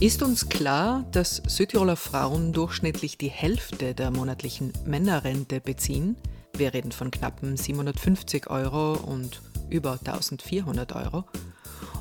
Ist uns klar, dass Südtiroler Frauen durchschnittlich die Hälfte der monatlichen Männerrente beziehen? Wir reden von knappen 750 Euro und über 1400 Euro.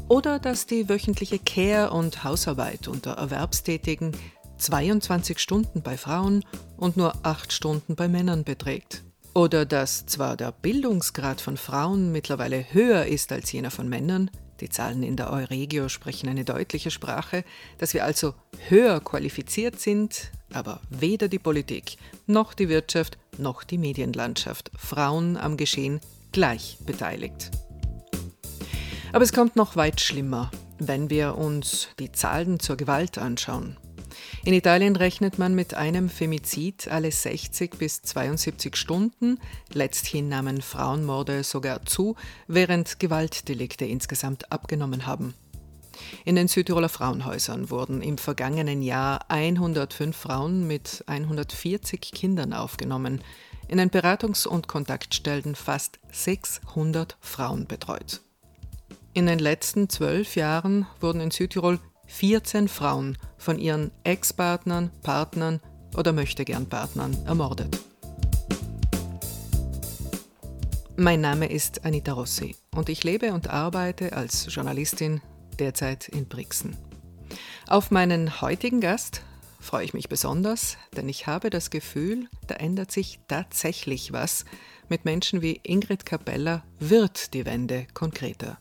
Oder dass die wöchentliche Care- und Hausarbeit unter Erwerbstätigen 22 Stunden bei Frauen und nur 8 Stunden bei Männern beträgt. Oder dass zwar der Bildungsgrad von Frauen mittlerweile höher ist als jener von Männern, die Zahlen in der Euregio sprechen eine deutliche Sprache, dass wir also höher qualifiziert sind, aber weder die Politik noch die Wirtschaft noch die Medienlandschaft Frauen am Geschehen gleich beteiligt. Aber es kommt noch weit schlimmer, wenn wir uns die Zahlen zur Gewalt anschauen. In Italien rechnet man mit einem Femizid alle 60 bis 72 Stunden. Letzthin nahmen Frauenmorde sogar zu, während Gewaltdelikte insgesamt abgenommen haben. In den Südtiroler Frauenhäusern wurden im vergangenen Jahr 105 Frauen mit 140 Kindern aufgenommen. In den Beratungs- und Kontaktstellen fast 600 Frauen betreut. In den letzten zwölf Jahren wurden in Südtirol 14 Frauen von ihren Ex-Partnern, Partnern oder Möchtegern-Partnern ermordet. Mein Name ist Anita Rossi und ich lebe und arbeite als Journalistin derzeit in Brixen. Auf meinen heutigen Gast freue ich mich besonders, denn ich habe das Gefühl, da ändert sich tatsächlich was. Mit Menschen wie Ingrid Capella wird die Wende konkreter.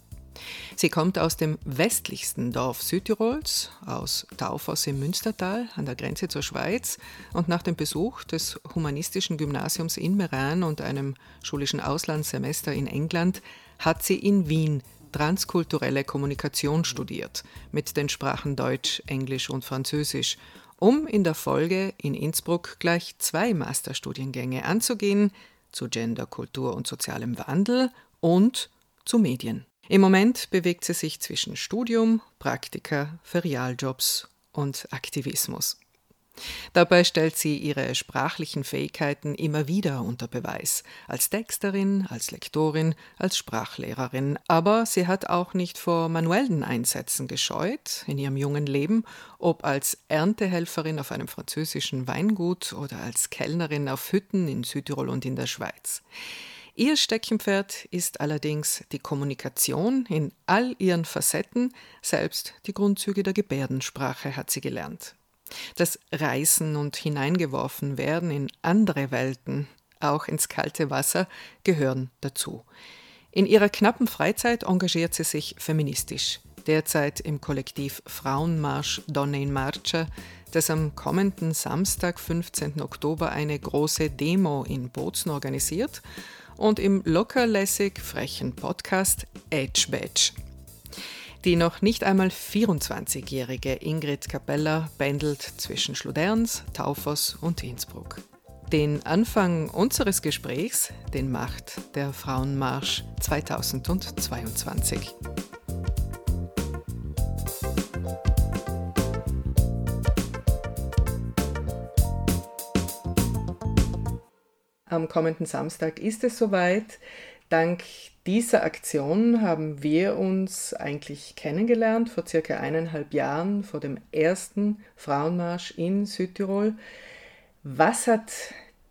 Sie kommt aus dem westlichsten Dorf Südtirols, aus Taufos im Münstertal an der Grenze zur Schweiz. Und nach dem Besuch des humanistischen Gymnasiums in Meran und einem schulischen Auslandssemester in England hat sie in Wien transkulturelle Kommunikation studiert, mit den Sprachen Deutsch, Englisch und Französisch, um in der Folge in Innsbruck gleich zwei Masterstudiengänge anzugehen, zu Gender, Kultur und sozialem Wandel und zu Medien. Im Moment bewegt sie sich zwischen Studium, Praktika, Ferialjobs und Aktivismus. Dabei stellt sie ihre sprachlichen Fähigkeiten immer wieder unter Beweis, als Texterin, als Lektorin, als Sprachlehrerin, aber sie hat auch nicht vor manuellen Einsätzen gescheut in ihrem jungen Leben, ob als Erntehelferin auf einem französischen Weingut oder als Kellnerin auf Hütten in Südtirol und in der Schweiz. Ihr Steckenpferd ist allerdings die Kommunikation in all ihren Facetten, selbst die Grundzüge der Gebärdensprache hat sie gelernt. Das Reißen und hineingeworfen werden in andere Welten, auch ins kalte Wasser, gehören dazu. In ihrer knappen Freizeit engagiert sie sich feministisch, derzeit im Kollektiv Frauenmarsch Donne in Marcia, das am kommenden Samstag, 15. Oktober, eine große Demo in Bozen organisiert und im lockerlässig frechen Podcast Edge Badge. Die noch nicht einmal 24-jährige Ingrid Capella pendelt zwischen Schluderns, Taufos und Innsbruck. Den Anfang unseres Gesprächs, den macht der Frauenmarsch 2022. Am kommenden Samstag ist es soweit. Dank dieser Aktion haben wir uns eigentlich kennengelernt vor circa eineinhalb Jahren vor dem ersten Frauenmarsch in Südtirol. Was hat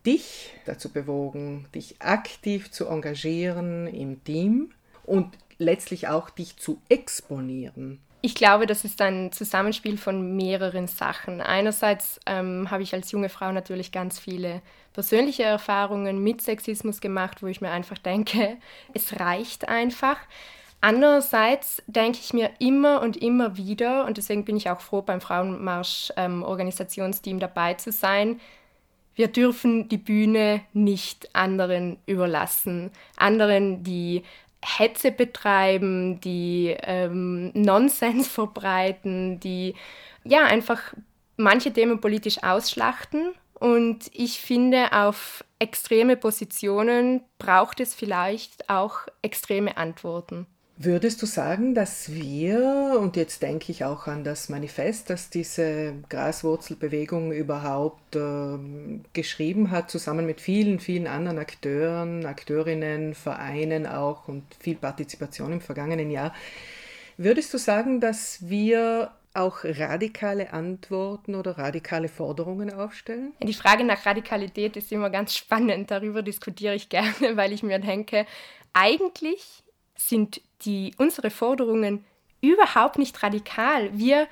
dich dazu bewogen, dich aktiv zu engagieren im Team und letztlich auch dich zu exponieren? Ich glaube, das ist ein Zusammenspiel von mehreren Sachen. Einerseits ähm, habe ich als junge Frau natürlich ganz viele persönliche Erfahrungen mit Sexismus gemacht, wo ich mir einfach denke, es reicht einfach. Andererseits denke ich mir immer und immer wieder, und deswegen bin ich auch froh, beim Frauenmarsch-Organisationsteam ähm, dabei zu sein, wir dürfen die Bühne nicht anderen überlassen. Anderen, die Hetze betreiben, die ähm, Nonsens verbreiten, die ja einfach manche Themen politisch ausschlachten. Und ich finde, auf extreme Positionen braucht es vielleicht auch extreme Antworten. Würdest du sagen, dass wir, und jetzt denke ich auch an das Manifest, das diese Graswurzelbewegung überhaupt äh, geschrieben hat, zusammen mit vielen, vielen anderen Akteuren, Akteurinnen, Vereinen auch und viel Partizipation im vergangenen Jahr, würdest du sagen, dass wir auch radikale Antworten oder radikale Forderungen aufstellen? Die Frage nach Radikalität ist immer ganz spannend. Darüber diskutiere ich gerne, weil ich mir denke, eigentlich sind die, unsere Forderungen überhaupt nicht radikal. Wir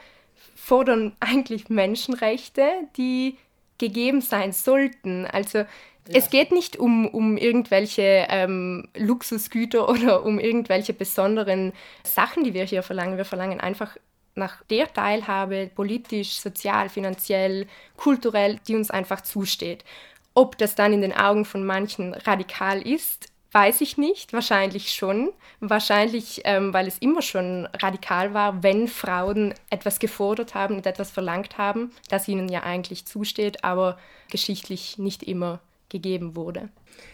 fordern eigentlich Menschenrechte, die gegeben sein sollten. Also ja. es geht nicht um, um irgendwelche ähm, Luxusgüter oder um irgendwelche besonderen Sachen, die wir hier verlangen. Wir verlangen einfach nach der Teilhabe, politisch, sozial, finanziell, kulturell, die uns einfach zusteht. Ob das dann in den Augen von manchen radikal ist, weiß ich nicht. Wahrscheinlich schon. Wahrscheinlich, ähm, weil es immer schon radikal war, wenn Frauen etwas gefordert haben und etwas verlangt haben, das ihnen ja eigentlich zusteht, aber geschichtlich nicht immer gegeben wurde.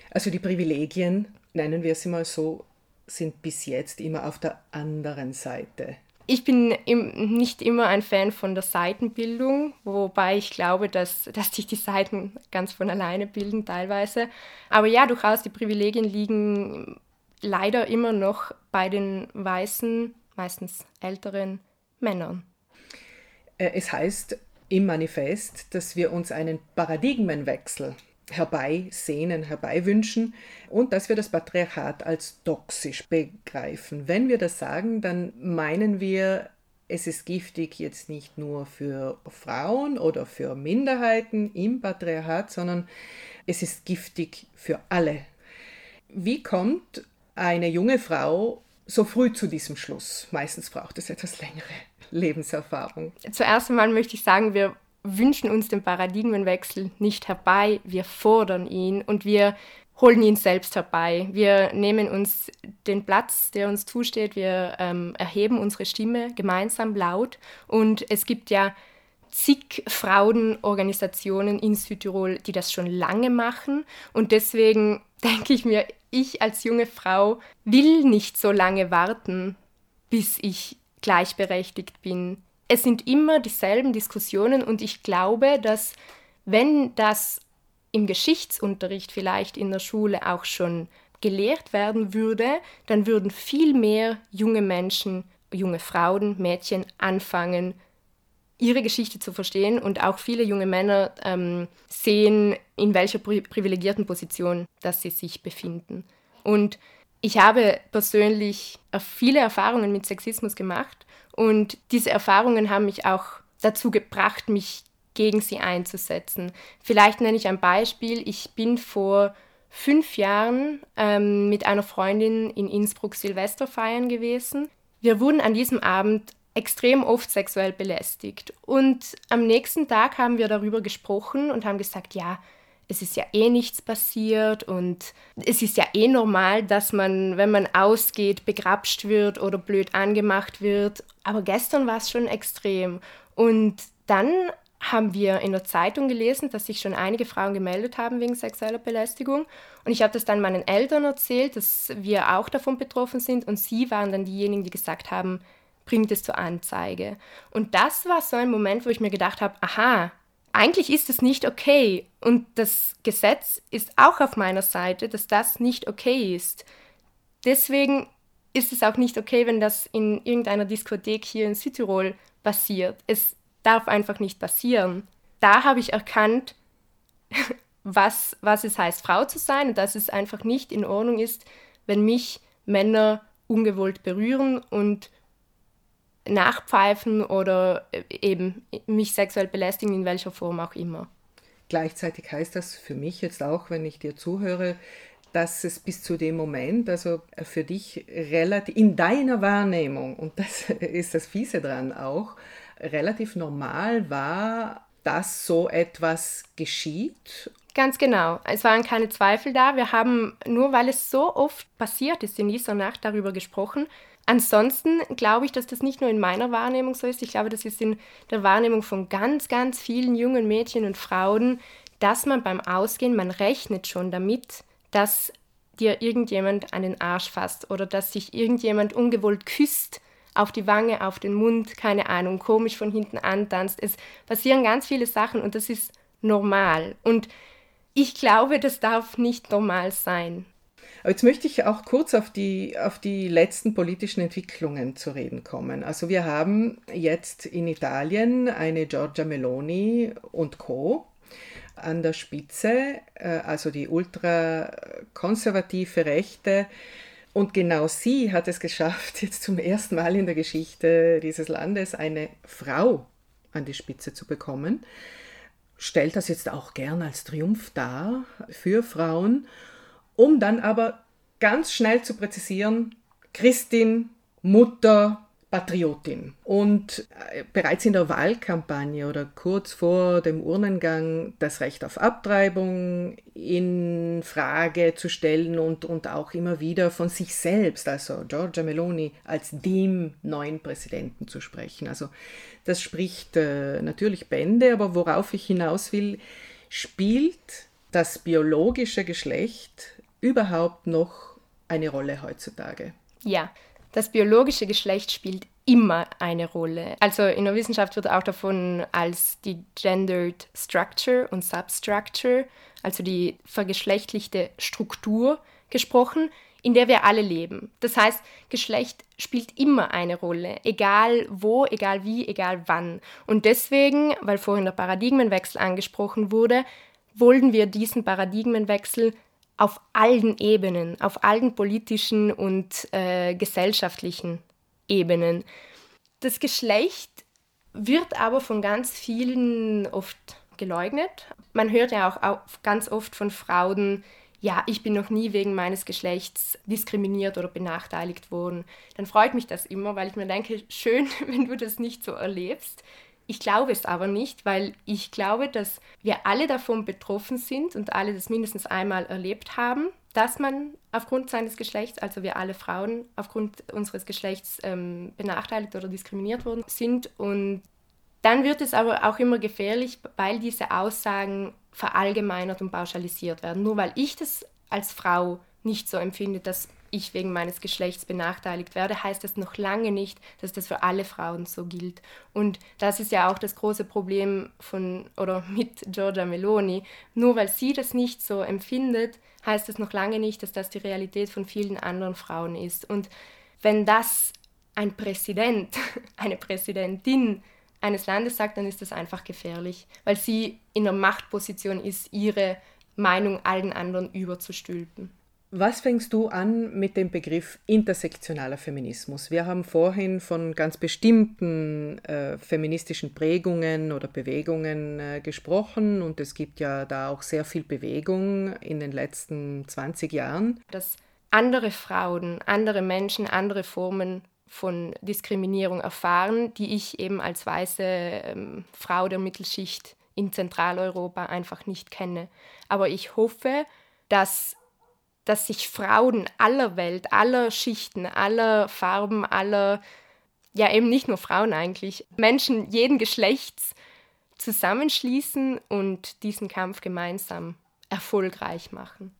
Also die Privilegien, nennen wir sie mal so, sind bis jetzt immer auf der anderen Seite ich bin im, nicht immer ein Fan von der Seitenbildung, wobei ich glaube, dass, dass sich die Seiten ganz von alleine bilden teilweise. Aber ja, durchaus, die Privilegien liegen leider immer noch bei den weißen, meistens älteren Männern. Äh, es heißt im Manifest, dass wir uns einen Paradigmenwechsel herbeisehnen, herbeiwünschen und dass wir das Patriarchat als toxisch begreifen. Wenn wir das sagen, dann meinen wir, es ist giftig jetzt nicht nur für Frauen oder für Minderheiten im Patriarchat, sondern es ist giftig für alle. Wie kommt eine junge Frau so früh zu diesem Schluss? Meistens braucht es etwas längere Lebenserfahrung. Zuerst einmal möchte ich sagen, wir wünschen uns den Paradigmenwechsel nicht herbei, wir fordern ihn und wir holen ihn selbst herbei. Wir nehmen uns den Platz, der uns zusteht, wir ähm, erheben unsere Stimme gemeinsam laut. Und es gibt ja zig Frauenorganisationen in Südtirol, die das schon lange machen. Und deswegen denke ich mir, ich als junge Frau will nicht so lange warten, bis ich gleichberechtigt bin es sind immer dieselben Diskussionen und ich glaube, dass wenn das im Geschichtsunterricht vielleicht in der Schule auch schon gelehrt werden würde, dann würden viel mehr junge Menschen, junge Frauen, Mädchen anfangen, ihre Geschichte zu verstehen und auch viele junge Männer ähm, sehen, in welcher pri privilegierten Position dass sie sich befinden. Und ich habe persönlich viele Erfahrungen mit Sexismus gemacht und diese Erfahrungen haben mich auch dazu gebracht, mich gegen sie einzusetzen. Vielleicht nenne ich ein Beispiel. Ich bin vor fünf Jahren ähm, mit einer Freundin in Innsbruck Silvester feiern gewesen. Wir wurden an diesem Abend extrem oft sexuell belästigt. Und am nächsten Tag haben wir darüber gesprochen und haben gesagt, ja, es ist ja eh nichts passiert und es ist ja eh normal, dass man, wenn man ausgeht, begrapscht wird oder blöd angemacht wird. Aber gestern war es schon extrem. Und dann haben wir in der Zeitung gelesen, dass sich schon einige Frauen gemeldet haben wegen sexueller Belästigung. Und ich habe das dann meinen Eltern erzählt, dass wir auch davon betroffen sind. Und sie waren dann diejenigen, die gesagt haben, bringt es zur Anzeige. Und das war so ein Moment, wo ich mir gedacht habe, aha, eigentlich ist es nicht okay. Und das Gesetz ist auch auf meiner Seite, dass das nicht okay ist. Deswegen ist es auch nicht okay, wenn das in irgendeiner Diskothek hier in Südtirol passiert. Es darf einfach nicht passieren. Da habe ich erkannt, was, was es heißt, Frau zu sein und dass es einfach nicht in Ordnung ist, wenn mich Männer ungewollt berühren und nachpfeifen oder äh, eben mich sexuell belästigen, in welcher Form auch immer. Gleichzeitig heißt das für mich jetzt auch, wenn ich dir zuhöre, dass es bis zu dem Moment, also für dich relativ in deiner Wahrnehmung, und das ist das Fiese dran auch, relativ normal war, dass so etwas geschieht. Ganz genau. Es waren keine Zweifel da. Wir haben, nur weil es so oft passiert ist in dieser Nacht, darüber gesprochen. Ansonsten glaube ich, dass das nicht nur in meiner Wahrnehmung so ist. Ich glaube, das ist in der Wahrnehmung von ganz, ganz vielen jungen Mädchen und Frauen, dass man beim Ausgehen, man rechnet schon damit, dass dir irgendjemand an den Arsch fasst oder dass sich irgendjemand ungewollt küsst auf die Wange, auf den Mund, keine Ahnung, komisch von hinten antanzt. Es passieren ganz viele Sachen und das ist normal. Und ich glaube, das darf nicht normal sein. Aber jetzt möchte ich auch kurz auf die, auf die letzten politischen Entwicklungen zu reden kommen. Also wir haben jetzt in Italien eine Giorgia Meloni und Co. an der Spitze, äh, also die ultrakonservative Rechte. Und genau sie hat es geschafft, jetzt zum ersten Mal in der Geschichte dieses Landes eine Frau an die Spitze zu bekommen. Stellt das jetzt auch gern als Triumph dar für Frauen um dann aber ganz schnell zu präzisieren, Christin, Mutter, Patriotin. Und äh, bereits in der Wahlkampagne oder kurz vor dem Urnengang das Recht auf Abtreibung in Frage zu stellen und, und auch immer wieder von sich selbst, also Giorgia Meloni, als dem neuen Präsidenten zu sprechen. Also das spricht äh, natürlich Bände, aber worauf ich hinaus will, spielt das biologische Geschlecht überhaupt noch eine Rolle heutzutage? Ja, das biologische Geschlecht spielt immer eine Rolle. Also in der Wissenschaft wird auch davon als die Gendered Structure und Substructure, also die vergeschlechtlichte Struktur gesprochen, in der wir alle leben. Das heißt, Geschlecht spielt immer eine Rolle, egal wo, egal wie, egal wann. Und deswegen, weil vorhin der Paradigmenwechsel angesprochen wurde, wollen wir diesen Paradigmenwechsel auf allen Ebenen, auf allen politischen und äh, gesellschaftlichen Ebenen. Das Geschlecht wird aber von ganz vielen oft geleugnet. Man hört ja auch, ganz oft von Frauen, ja, ich bin noch nie wegen meines Geschlechts diskriminiert oder benachteiligt worden. Dann freut mich das immer, weil ich mir denke, schön, wenn du das nicht so erlebst. Ich glaube es aber nicht, weil ich glaube, dass wir alle davon betroffen sind und alle das mindestens einmal erlebt haben, dass man aufgrund seines Geschlechts, also wir alle Frauen aufgrund unseres Geschlechts ähm, benachteiligt oder diskriminiert worden sind. Und dann wird es aber auch immer gefährlich, weil diese Aussagen verallgemeinert und pauschalisiert werden. Nur weil ich das als Frau nicht so empfinde, dass ich wegen meines Geschlechts benachteiligt werde, heißt das noch lange nicht, dass das für alle Frauen so gilt. Und das ist ja auch das große Problem von oder mit Giorgia Meloni. Nur weil sie das nicht so empfindet, heißt das noch lange nicht, dass das die Realität von vielen anderen Frauen ist. Und wenn das ein Präsident, eine Präsidentin eines Landes sagt, dann ist das einfach gefährlich, weil sie in der Machtposition ist, ihre Meinung allen anderen überzustülpen. Was fängst du an mit dem Begriff intersektionaler Feminismus? Wir haben vorhin von ganz bestimmten äh, feministischen Prägungen oder Bewegungen äh, gesprochen und es gibt ja da auch sehr viel Bewegung in den letzten 20 Jahren. Dass andere Frauen, andere Menschen, andere Formen von Diskriminierung erfahren, die ich eben als weiße ähm, Frau der Mittelschicht in Zentraleuropa einfach nicht kenne. Aber ich hoffe, dass dass sich Frauen aller Welt, aller Schichten, aller Farben, aller, ja eben nicht nur Frauen eigentlich, Menschen jeden Geschlechts zusammenschließen und diesen Kampf gemeinsam erfolgreich machen.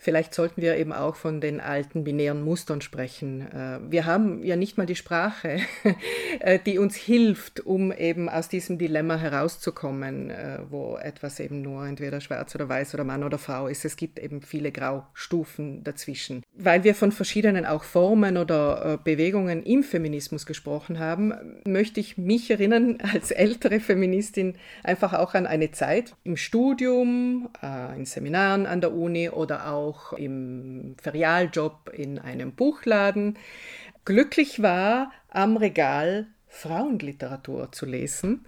Vielleicht sollten wir eben auch von den alten binären Mustern sprechen. Äh, wir haben ja nicht mal die Sprache, äh, die uns hilft, um eben aus diesem Dilemma herauszukommen, äh, wo etwas eben nur entweder schwarz oder weiß oder Mann oder Frau ist. Es gibt eben viele Graustufen dazwischen. Weil wir von verschiedenen auch Formen oder Bewegungen im Feminismus gesprochen haben, möchte ich mich erinnern als ältere Feministin einfach auch an eine Zeit im Studium, in Seminaren an der Uni oder auch auch im Ferialjob in einem Buchladen, glücklich war, am Regal Frauenliteratur zu lesen.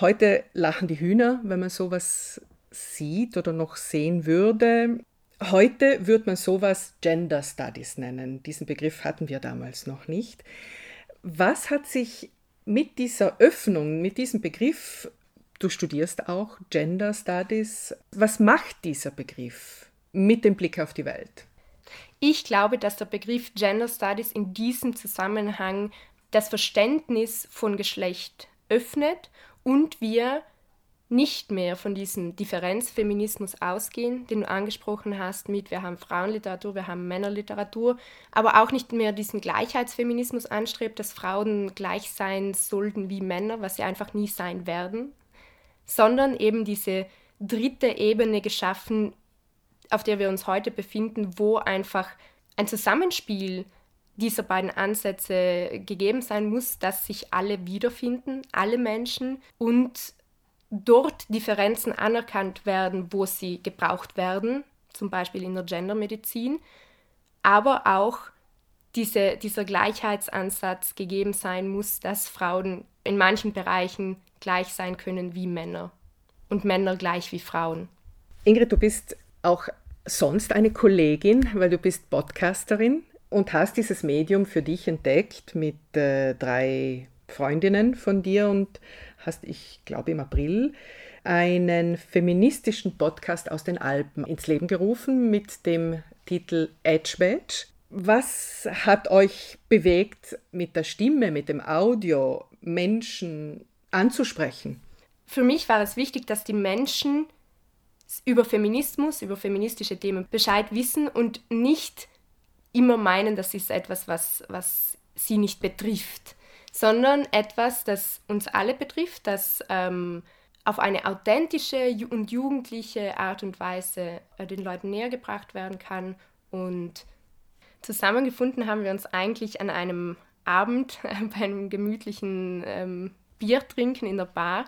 Heute lachen die Hühner, wenn man sowas sieht oder noch sehen würde. Heute würde man sowas Gender Studies nennen. Diesen Begriff hatten wir damals noch nicht. Was hat sich mit dieser Öffnung, mit diesem Begriff, du studierst auch Gender Studies, was macht dieser Begriff? Mit dem Blick auf die Welt? Ich glaube, dass der Begriff Gender Studies in diesem Zusammenhang das Verständnis von Geschlecht öffnet und wir nicht mehr von diesem Differenzfeminismus ausgehen, den du angesprochen hast, mit wir haben Frauenliteratur, wir haben Männerliteratur, aber auch nicht mehr diesen Gleichheitsfeminismus anstrebt, dass Frauen gleich sein sollten wie Männer, was sie einfach nie sein werden, sondern eben diese dritte Ebene geschaffen, auf der wir uns heute befinden, wo einfach ein Zusammenspiel dieser beiden Ansätze gegeben sein muss, dass sich alle wiederfinden, alle Menschen und dort Differenzen anerkannt werden, wo sie gebraucht werden, zum Beispiel in der Gendermedizin, aber auch diese, dieser Gleichheitsansatz gegeben sein muss, dass Frauen in manchen Bereichen gleich sein können wie Männer und Männer gleich wie Frauen. Ingrid, du bist auch sonst eine Kollegin, weil du bist Podcasterin und hast dieses Medium für dich entdeckt mit äh, drei Freundinnen von dir und hast, ich glaube im April, einen feministischen Podcast aus den Alpen ins Leben gerufen mit dem Titel Edge Badge. Was hat euch bewegt, mit der Stimme, mit dem Audio Menschen anzusprechen? Für mich war es wichtig, dass die Menschen über Feminismus, über feministische Themen Bescheid wissen und nicht immer meinen, das ist etwas, was, was sie nicht betrifft, sondern etwas, das uns alle betrifft, das ähm, auf eine authentische und jugendliche Art und Weise äh, den Leuten näher gebracht werden kann. Und zusammengefunden haben wir uns eigentlich an einem Abend äh, bei einem gemütlichen ähm, Bier trinken in der Bar,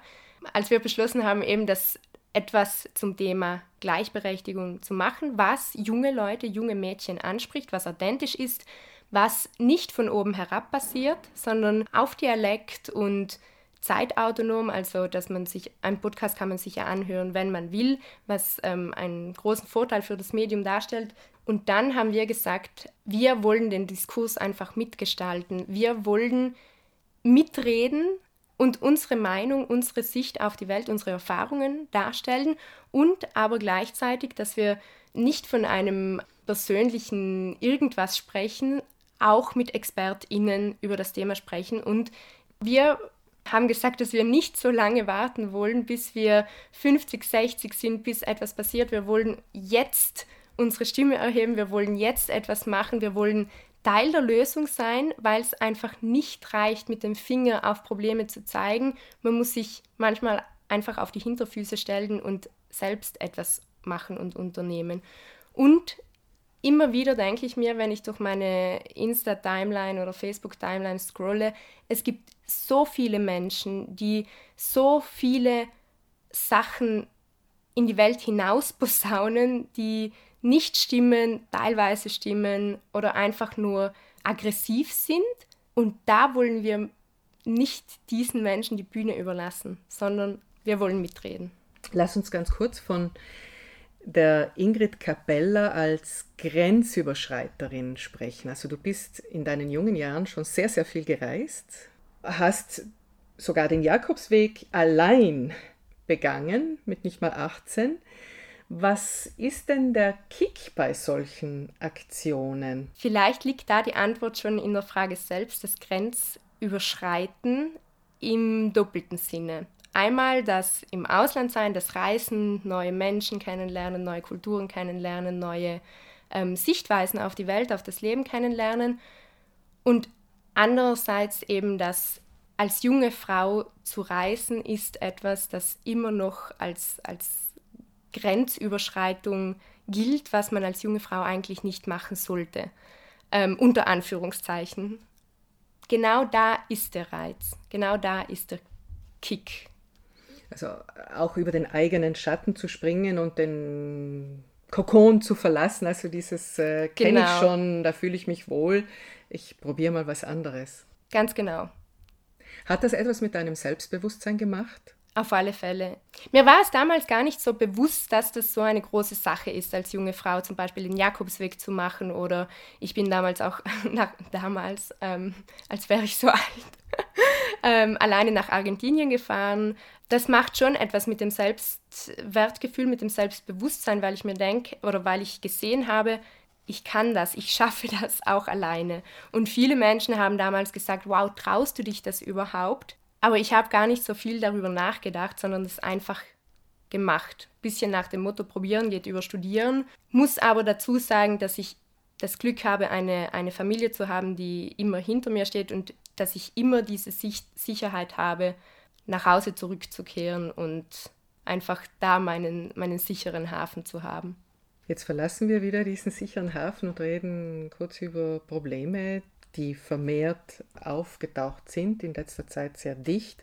als wir beschlossen haben, eben das etwas zum Thema Gleichberechtigung zu machen, was junge Leute, junge Mädchen anspricht, was authentisch ist, was nicht von oben herab passiert, sondern auf Dialekt und zeitautonom, also dass man sich, ein Podcast kann man sich ja anhören, wenn man will, was ähm, einen großen Vorteil für das Medium darstellt. Und dann haben wir gesagt, wir wollen den Diskurs einfach mitgestalten. Wir wollen mitreden und unsere Meinung, unsere Sicht auf die Welt, unsere Erfahrungen darstellen und aber gleichzeitig, dass wir nicht von einem persönlichen irgendwas sprechen, auch mit ExpertInnen über das Thema sprechen. Und wir haben gesagt, dass wir nicht so lange warten wollen, bis wir 50, 60 sind, bis etwas passiert. Wir wollen jetzt unsere Stimme erheben, wir wollen jetzt etwas machen, wir wollen Teil der Lösung sein, weil es einfach nicht reicht, mit dem Finger auf Probleme zu zeigen. Man muss sich manchmal einfach auf die Hinterfüße stellen und selbst etwas machen und unternehmen. Und immer wieder denke ich mir, wenn ich durch meine Insta-Timeline oder Facebook-Timeline scrolle, es gibt so viele Menschen, die so viele Sachen in die Welt hinaus posaunen, die nicht stimmen, teilweise stimmen oder einfach nur aggressiv sind. Und da wollen wir nicht diesen Menschen die Bühne überlassen, sondern wir wollen mitreden. Lass uns ganz kurz von der Ingrid Capella als Grenzüberschreiterin sprechen. Also du bist in deinen jungen Jahren schon sehr, sehr viel gereist, hast sogar den Jakobsweg allein begangen, mit nicht mal 18. Was ist denn der Kick bei solchen Aktionen? Vielleicht liegt da die Antwort schon in der Frage selbst, das Grenzüberschreiten im doppelten Sinne. Einmal das im Ausland sein, das Reisen, neue Menschen kennenlernen, neue Kulturen kennenlernen, neue ähm, Sichtweisen auf die Welt, auf das Leben kennenlernen. Und andererseits eben das als junge Frau zu reisen ist etwas, das immer noch als, als Grenzüberschreitung gilt, was man als junge Frau eigentlich nicht machen sollte. Ähm, unter Anführungszeichen. Genau da ist der Reiz, genau da ist der Kick. Also auch über den eigenen Schatten zu springen und den Kokon zu verlassen, also dieses äh, kenne genau. ich schon, da fühle ich mich wohl, ich probiere mal was anderes. Ganz genau. Hat das etwas mit deinem Selbstbewusstsein gemacht? Auf alle Fälle. Mir war es damals gar nicht so bewusst, dass das so eine große Sache ist, als junge Frau zum Beispiel den Jakobsweg zu machen. Oder ich bin damals auch, nach, damals, ähm, als wäre ich so alt, ähm, alleine nach Argentinien gefahren. Das macht schon etwas mit dem Selbstwertgefühl, mit dem Selbstbewusstsein, weil ich mir denke oder weil ich gesehen habe, ich kann das, ich schaffe das auch alleine. Und viele Menschen haben damals gesagt, wow, traust du dich das überhaupt? Aber ich habe gar nicht so viel darüber nachgedacht, sondern es einfach gemacht. Bisschen nach dem Motto, probieren geht über studieren. Muss aber dazu sagen, dass ich das Glück habe, eine, eine Familie zu haben, die immer hinter mir steht und dass ich immer diese Sicht Sicherheit habe, nach Hause zurückzukehren und einfach da meinen, meinen sicheren Hafen zu haben. Jetzt verlassen wir wieder diesen sicheren Hafen und reden kurz über Probleme, die vermehrt aufgetaucht sind, in letzter Zeit sehr dicht.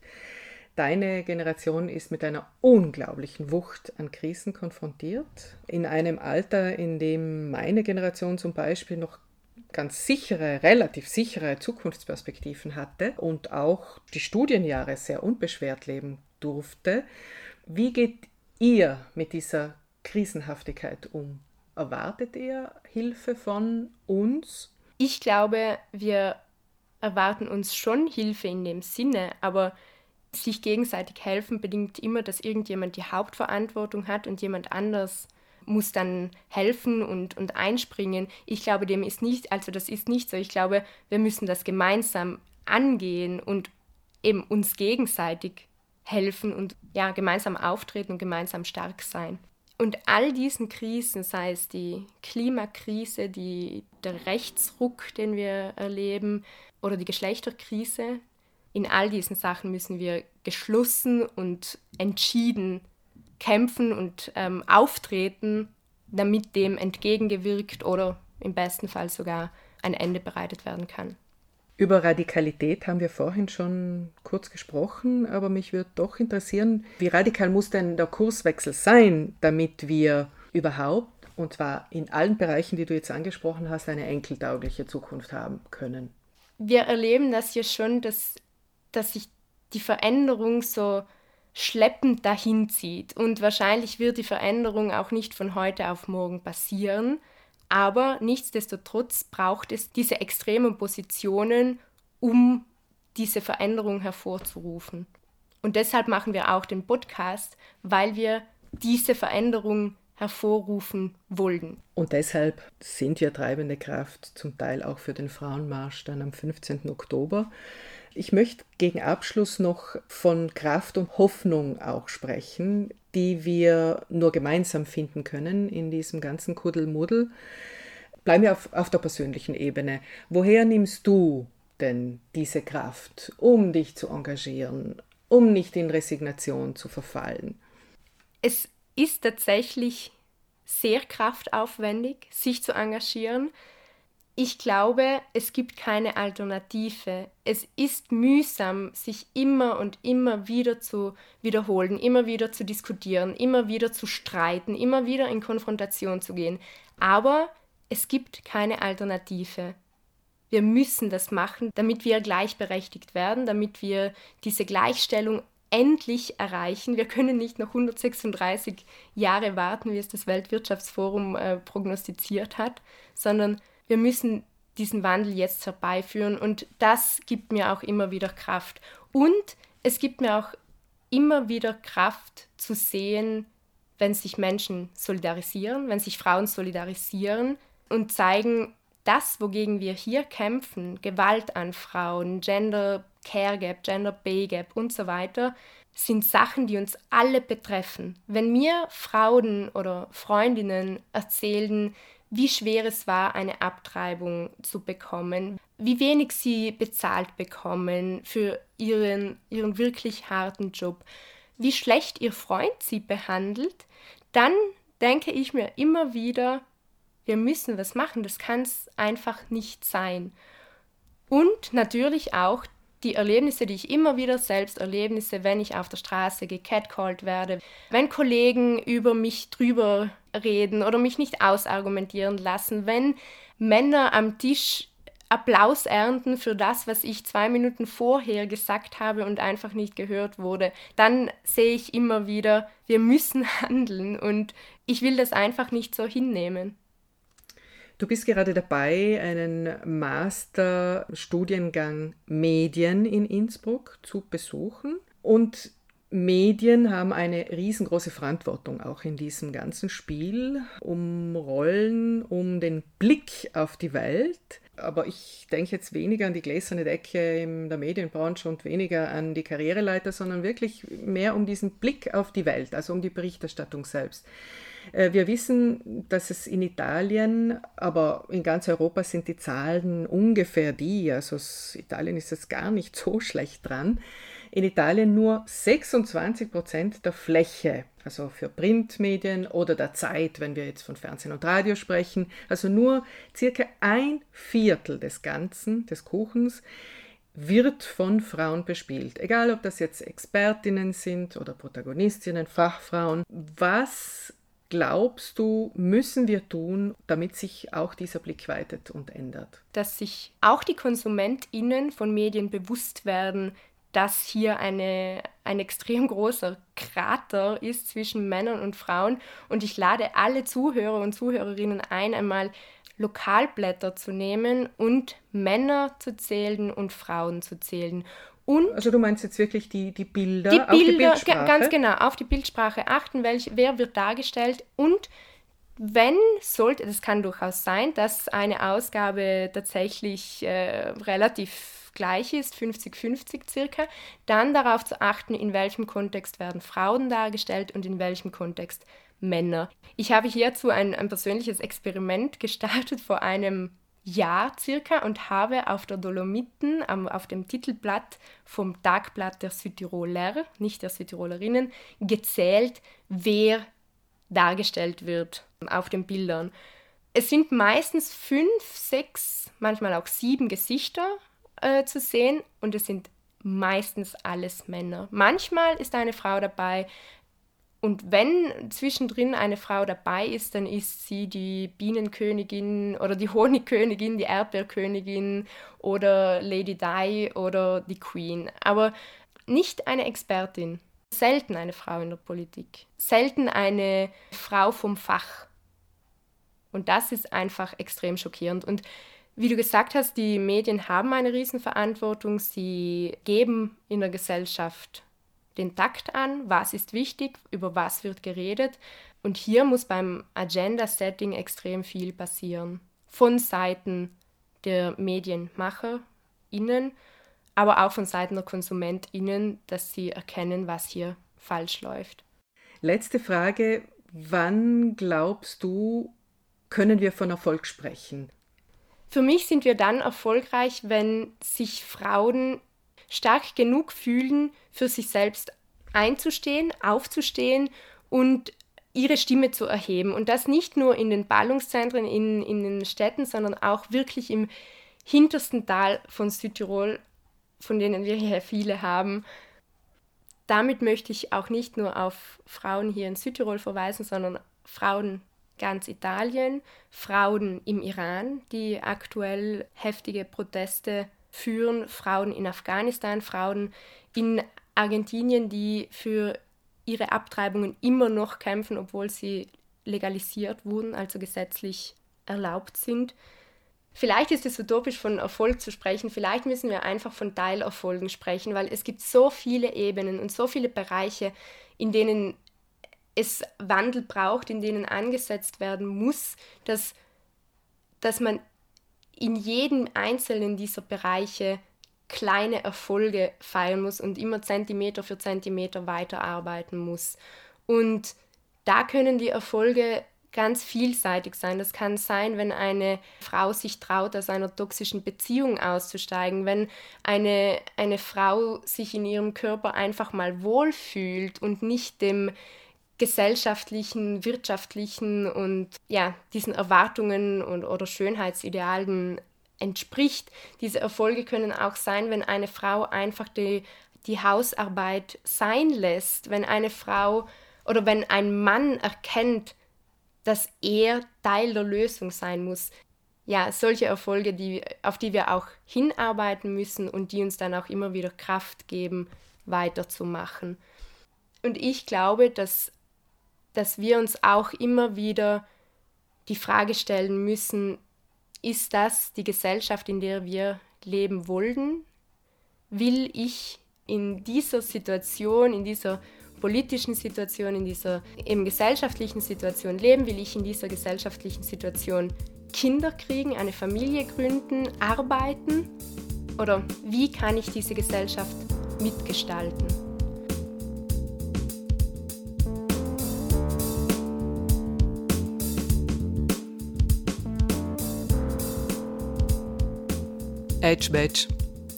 Deine Generation ist mit einer unglaublichen Wucht an Krisen konfrontiert. In einem Alter, in dem meine Generation zum Beispiel noch ganz sichere, relativ sichere Zukunftsperspektiven hatte und auch die Studienjahre sehr unbeschwert leben durfte. Wie geht ihr mit dieser Krisenhaftigkeit um? Erwartet ihr Hilfe von uns? Ich glaube, wir erwarten uns schon Hilfe in dem Sinne, aber sich gegenseitig helfen bedingt immer, dass irgendjemand die Hauptverantwortung hat und jemand anders muss dann helfen und, und einspringen. Ich glaube, dem ist nicht, also das ist nicht so. Ich glaube, wir müssen das gemeinsam angehen und eben uns gegenseitig helfen und ja, gemeinsam auftreten und gemeinsam stark sein. Und all diesen Krisen, sei es die Klimakrise, die, der Rechtsruck, den wir erleben, oder die Geschlechterkrise, in all diesen Sachen müssen wir geschlossen und entschieden kämpfen und ähm, auftreten, damit dem entgegengewirkt oder im besten Fall sogar ein Ende bereitet werden kann. Über Radikalität haben wir vorhin schon kurz gesprochen, aber mich würde doch interessieren, wie radikal muss denn der Kurswechsel sein, damit wir überhaupt, und zwar in allen Bereichen, die du jetzt angesprochen hast, eine enkeltaugliche Zukunft haben können? Wir erleben das ja schon, dass, dass sich die Veränderung so schleppend dahin zieht. Und wahrscheinlich wird die Veränderung auch nicht von heute auf morgen passieren. Aber nichtsdestotrotz braucht es diese extremen Positionen, um diese Veränderung hervorzurufen. Und deshalb machen wir auch den Podcast, weil wir diese Veränderung hervorrufen wollen. Und deshalb sind wir treibende Kraft, zum Teil auch für den Frauenmarsch dann am 15. Oktober. Ich möchte gegen Abschluss noch von Kraft und Hoffnung auch sprechen, die wir nur gemeinsam finden können in diesem ganzen Kuddelmuddel. Bleiben wir auf, auf der persönlichen Ebene. Woher nimmst du denn diese Kraft, um dich zu engagieren, um nicht in Resignation zu verfallen? Es ist tatsächlich sehr kraftaufwendig, sich zu engagieren ich glaube, es gibt keine Alternative. Es ist mühsam, sich immer und immer wieder zu wiederholen, immer wieder zu diskutieren, immer wieder zu streiten, immer wieder in Konfrontation zu gehen. Aber es gibt keine Alternative. Wir müssen das machen, damit wir gleichberechtigt werden, damit wir diese Gleichstellung endlich erreichen. Wir können nicht noch 136 Jahre warten, wie es das Weltwirtschaftsforum äh, prognostiziert hat, sondern wir müssen diesen Wandel jetzt herbeiführen und das gibt mir auch immer wieder Kraft. Und es gibt mir auch immer wieder Kraft zu sehen, wenn sich Menschen solidarisieren, wenn sich Frauen solidarisieren und zeigen, das, wogegen wir hier kämpfen, Gewalt an Frauen, Gender Care Gap, Gender Pay Gap und so weiter, sind Sachen, die uns alle betreffen. Wenn mir Frauen oder Freundinnen erzählen, wie schwer es war, eine Abtreibung zu bekommen, wie wenig sie bezahlt bekommen für ihren, ihren wirklich harten Job, wie schlecht ihr Freund sie behandelt, dann denke ich mir immer wieder, wir müssen was machen, das kann es einfach nicht sein. Und natürlich auch die Erlebnisse, die ich immer wieder selbst erlebnisse, wenn ich auf der Straße gecatcalled werde, wenn Kollegen über mich drüber reden oder mich nicht ausargumentieren lassen, wenn Männer am Tisch Applaus ernten für das, was ich zwei Minuten vorher gesagt habe und einfach nicht gehört wurde, dann sehe ich immer wieder, wir müssen handeln und ich will das einfach nicht so hinnehmen. Du bist gerade dabei, einen Masterstudiengang Medien in Innsbruck zu besuchen. Und Medien haben eine riesengroße Verantwortung auch in diesem ganzen Spiel, um Rollen, um den Blick auf die Welt. Aber ich denke jetzt weniger an die gläserne Decke in der Medienbranche und weniger an die Karriereleiter, sondern wirklich mehr um diesen Blick auf die Welt, also um die Berichterstattung selbst. Äh, wir wissen, dass es in Italien, aber in ganz Europa sind die Zahlen ungefähr die, also Italien ist jetzt gar nicht so schlecht dran. in Italien nur 26 Prozent der Fläche, also für Printmedien oder der Zeit, wenn wir jetzt von Fernsehen und Radio sprechen, also nur circa ein Viertel des Ganzen, des Kuchens, wird von Frauen bespielt. Egal, ob das jetzt Expertinnen sind oder Protagonistinnen, Fachfrauen. Was glaubst du, müssen wir tun, damit sich auch dieser Blick weitet und ändert? Dass sich auch die KonsumentInnen von Medien bewusst werden, dass hier eine, ein extrem großer Krater ist zwischen Männern und Frauen. Und ich lade alle Zuhörer und Zuhörerinnen ein, einmal Lokalblätter zu nehmen und Männer zu zählen und Frauen zu zählen. Und also du meinst jetzt wirklich die, die Bilder, die Bilder, auf die Bildsprache? ganz genau, auf die Bildsprache achten, welch, wer wird dargestellt und wenn sollte, das kann durchaus sein, dass eine Ausgabe tatsächlich äh, relativ gleich ist, 50-50 circa, dann darauf zu achten, in welchem Kontext werden Frauen dargestellt und in welchem Kontext Männer. Ich habe hierzu ein, ein persönliches Experiment gestartet vor einem Jahr circa und habe auf der Dolomiten, am, auf dem Titelblatt vom Tagblatt der Südtiroler, nicht der Südtirolerinnen, gezählt, wer dargestellt wird auf den Bildern. Es sind meistens fünf, sechs, manchmal auch sieben Gesichter äh, zu sehen und es sind meistens alles Männer. Manchmal ist eine Frau dabei, und wenn zwischendrin eine Frau dabei ist, dann ist sie die Bienenkönigin oder die Honigkönigin, die Erdbeerkönigin oder Lady Di oder die Queen. Aber nicht eine Expertin. Selten eine Frau in der Politik. Selten eine Frau vom Fach. Und das ist einfach extrem schockierend. Und wie du gesagt hast, die Medien haben eine Riesenverantwortung. Sie geben in der Gesellschaft den Takt an, was ist wichtig, über was wird geredet. Und hier muss beim Agenda-Setting extrem viel passieren. Von Seiten der MedienmacherInnen, aber auch von Seiten der KonsumentInnen, dass sie erkennen, was hier falsch läuft. Letzte Frage. Wann glaubst du, können wir von Erfolg sprechen? Für mich sind wir dann erfolgreich, wenn sich Frauen stark genug fühlen, für sich selbst einzustehen, aufzustehen und ihre Stimme zu erheben. Und das nicht nur in den Ballungszentren, in, in den Städten, sondern auch wirklich im hintersten Tal von Südtirol, von denen wir hier viele haben. Damit möchte ich auch nicht nur auf Frauen hier in Südtirol verweisen, sondern Frauen ganz Italien, Frauen im Iran, die aktuell heftige Proteste führen Frauen in Afghanistan, Frauen in Argentinien, die für ihre Abtreibungen immer noch kämpfen, obwohl sie legalisiert wurden, also gesetzlich erlaubt sind. Vielleicht ist es utopisch von Erfolg zu sprechen, vielleicht müssen wir einfach von Teilerfolgen sprechen, weil es gibt so viele Ebenen und so viele Bereiche, in denen es Wandel braucht, in denen angesetzt werden muss, dass, dass man in jedem einzelnen dieser Bereiche kleine Erfolge feiern muss und immer Zentimeter für Zentimeter weiterarbeiten muss. Und da können die Erfolge ganz vielseitig sein. Das kann sein, wenn eine Frau sich traut, aus einer toxischen Beziehung auszusteigen, wenn eine, eine Frau sich in ihrem Körper einfach mal wohlfühlt und nicht dem gesellschaftlichen, wirtschaftlichen und ja, diesen Erwartungen und, oder Schönheitsidealen entspricht. Diese Erfolge können auch sein, wenn eine Frau einfach die, die Hausarbeit sein lässt, wenn eine Frau oder wenn ein Mann erkennt, dass er Teil der Lösung sein muss. Ja, solche Erfolge, die, auf die wir auch hinarbeiten müssen und die uns dann auch immer wieder Kraft geben, weiterzumachen. Und ich glaube, dass dass wir uns auch immer wieder die Frage stellen müssen, ist das die Gesellschaft, in der wir leben wollen? Will ich in dieser Situation, in dieser politischen Situation, in dieser eben gesellschaftlichen Situation leben? Will ich in dieser gesellschaftlichen Situation Kinder kriegen, eine Familie gründen, arbeiten? Oder wie kann ich diese Gesellschaft mitgestalten? Edge Badge.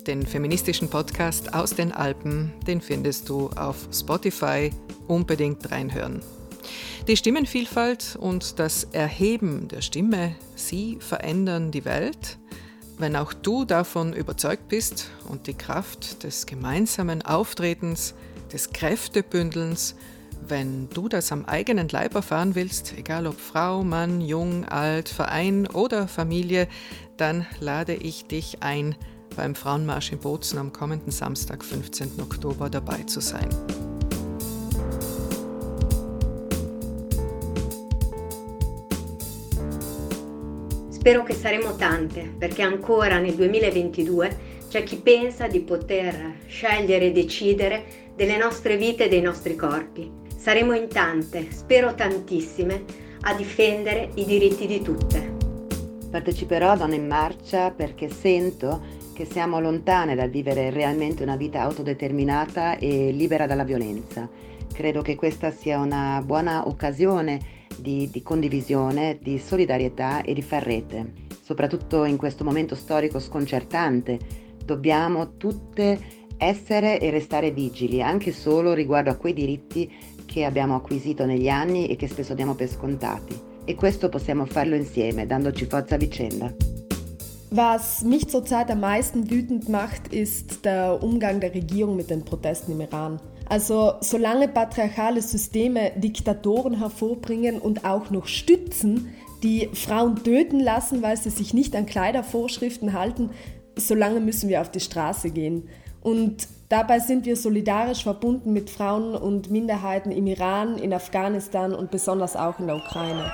Den feministischen Podcast aus den Alpen, den findest du auf Spotify. Unbedingt reinhören. Die Stimmenvielfalt und das Erheben der Stimme, sie verändern die Welt. Wenn auch du davon überzeugt bist und die Kraft des gemeinsamen Auftretens, des Kräftebündelns, wenn du das am eigenen Leib erfahren willst, egal ob Frau, Mann, Jung, Alt, Verein oder Familie, dann lade ich dich ein, beim Frauenmarsch in Bozen am kommenden Samstag, 15. Oktober dabei zu sein. Spero che saremo tante, perché ancora nel 2022 c'è chi pensa di poter scegliere e decidere delle nostre vite e dei nostri corpi. Saremo in tante, spero tantissime, a difendere i diritti di tutte. Parteciperò a Donna in Marcia perché sento che siamo lontane dal vivere realmente una vita autodeterminata e libera dalla violenza. Credo che questa sia una buona occasione di, di condivisione, di solidarietà e di far rete. Soprattutto in questo momento storico sconcertante, dobbiamo tutte essere e restare vigili, anche solo riguardo a quei diritti che abbiamo acquisito negli anni e che spesso diamo per scontati. E questo possiamo farlo insieme, dandoci forza a vicenda. Was mich zurzeit am meisten wütend macht, ist der Umgang der Regierung mit den Protesten im Iran. Also solange patriarchale Systeme Diktatoren hervorbringen und auch noch stützen, die Frauen töten lassen, weil sie sich nicht an Kleidervorschriften halten, solange müssen wir auf die Straße gehen. Und dabei sind wir solidarisch verbunden mit Frauen und Minderheiten im Iran, in Afghanistan und besonders auch in der Ukraine.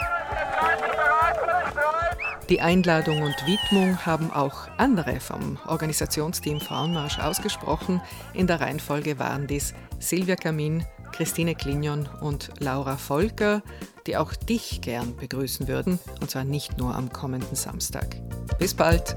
Die Einladung und Widmung haben auch andere vom Organisationsteam Frauenmarsch ausgesprochen. In der Reihenfolge waren dies Silvia Kamin, Christine Klingnon und Laura Volker, die auch dich gern begrüßen würden, und zwar nicht nur am kommenden Samstag. Bis bald!